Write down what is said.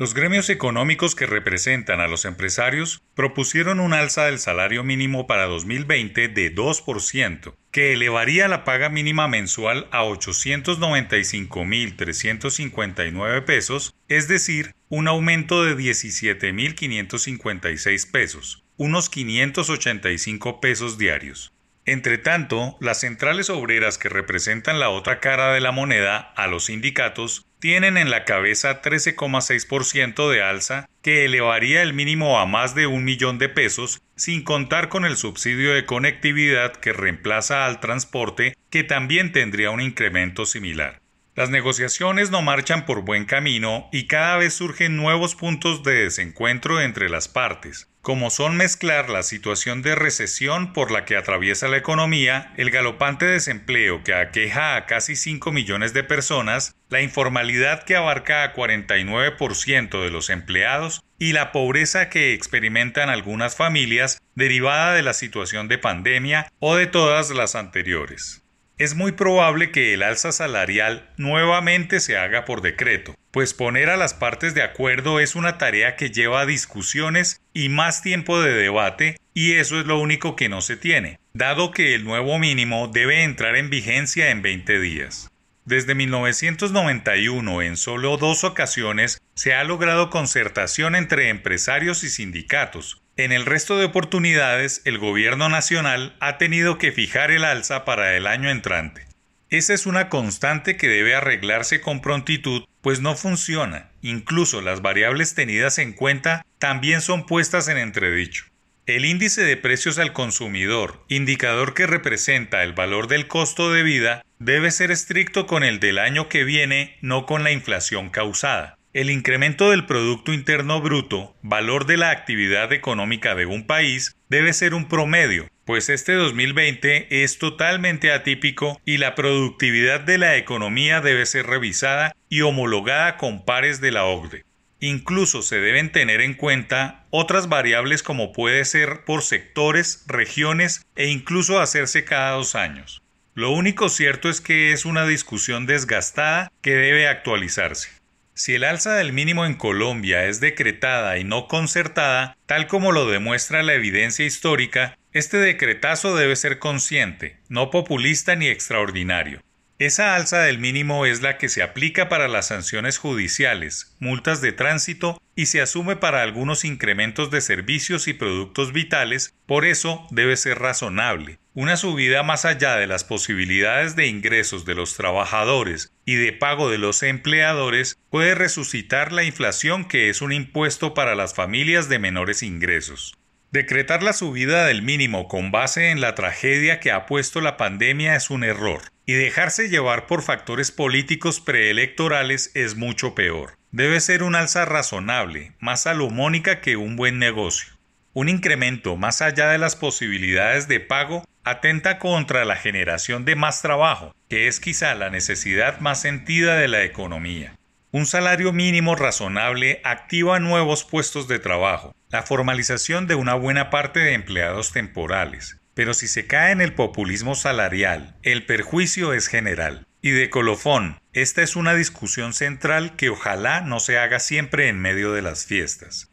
Los gremios económicos que representan a los empresarios propusieron un alza del salario mínimo para 2020 de 2%, que elevaría la paga mínima mensual a 895.359 pesos, es decir, un aumento de 17.556 pesos, unos 585 pesos diarios. Entre tanto, las centrales obreras que representan la otra cara de la moneda a los sindicatos tienen en la cabeza 13,6% de alza que elevaría el mínimo a más de un millón de pesos sin contar con el subsidio de conectividad que reemplaza al transporte que también tendría un incremento similar. Las negociaciones no marchan por buen camino y cada vez surgen nuevos puntos de desencuentro entre las partes, como son mezclar la situación de recesión por la que atraviesa la economía, el galopante desempleo que aqueja a casi 5 millones de personas, la informalidad que abarca a 49% de los empleados y la pobreza que experimentan algunas familias derivada de la situación de pandemia o de todas las anteriores. Es muy probable que el alza salarial nuevamente se haga por decreto, pues poner a las partes de acuerdo es una tarea que lleva discusiones y más tiempo de debate y eso es lo único que no se tiene, dado que el nuevo mínimo debe entrar en vigencia en 20 días. Desde 1991, en solo dos ocasiones, se ha logrado concertación entre empresarios y sindicatos, en el resto de oportunidades, el gobierno nacional ha tenido que fijar el alza para el año entrante. Esa es una constante que debe arreglarse con prontitud, pues no funciona. Incluso las variables tenidas en cuenta también son puestas en entredicho. El índice de precios al consumidor, indicador que representa el valor del costo de vida, debe ser estricto con el del año que viene, no con la inflación causada. El incremento del Producto Interno Bruto, valor de la actividad económica de un país, debe ser un promedio, pues este 2020 es totalmente atípico y la productividad de la economía debe ser revisada y homologada con pares de la OCDE. Incluso se deben tener en cuenta otras variables como puede ser por sectores, regiones e incluso hacerse cada dos años. Lo único cierto es que es una discusión desgastada que debe actualizarse. Si el alza del mínimo en Colombia es decretada y no concertada, tal como lo demuestra la evidencia histórica, este decretazo debe ser consciente, no populista ni extraordinario. Esa alza del mínimo es la que se aplica para las sanciones judiciales, multas de tránsito y se asume para algunos incrementos de servicios y productos vitales, por eso debe ser razonable. Una subida más allá de las posibilidades de ingresos de los trabajadores y de pago de los empleadores puede resucitar la inflación que es un impuesto para las familias de menores ingresos. Decretar la subida del mínimo con base en la tragedia que ha puesto la pandemia es un error, y dejarse llevar por factores políticos preelectorales es mucho peor. Debe ser un alza razonable, más salomónica que un buen negocio. Un incremento más allá de las posibilidades de pago atenta contra la generación de más trabajo, que es quizá la necesidad más sentida de la economía. Un salario mínimo razonable activa nuevos puestos de trabajo, la formalización de una buena parte de empleados temporales. Pero si se cae en el populismo salarial, el perjuicio es general. Y de colofón, esta es una discusión central que ojalá no se haga siempre en medio de las fiestas.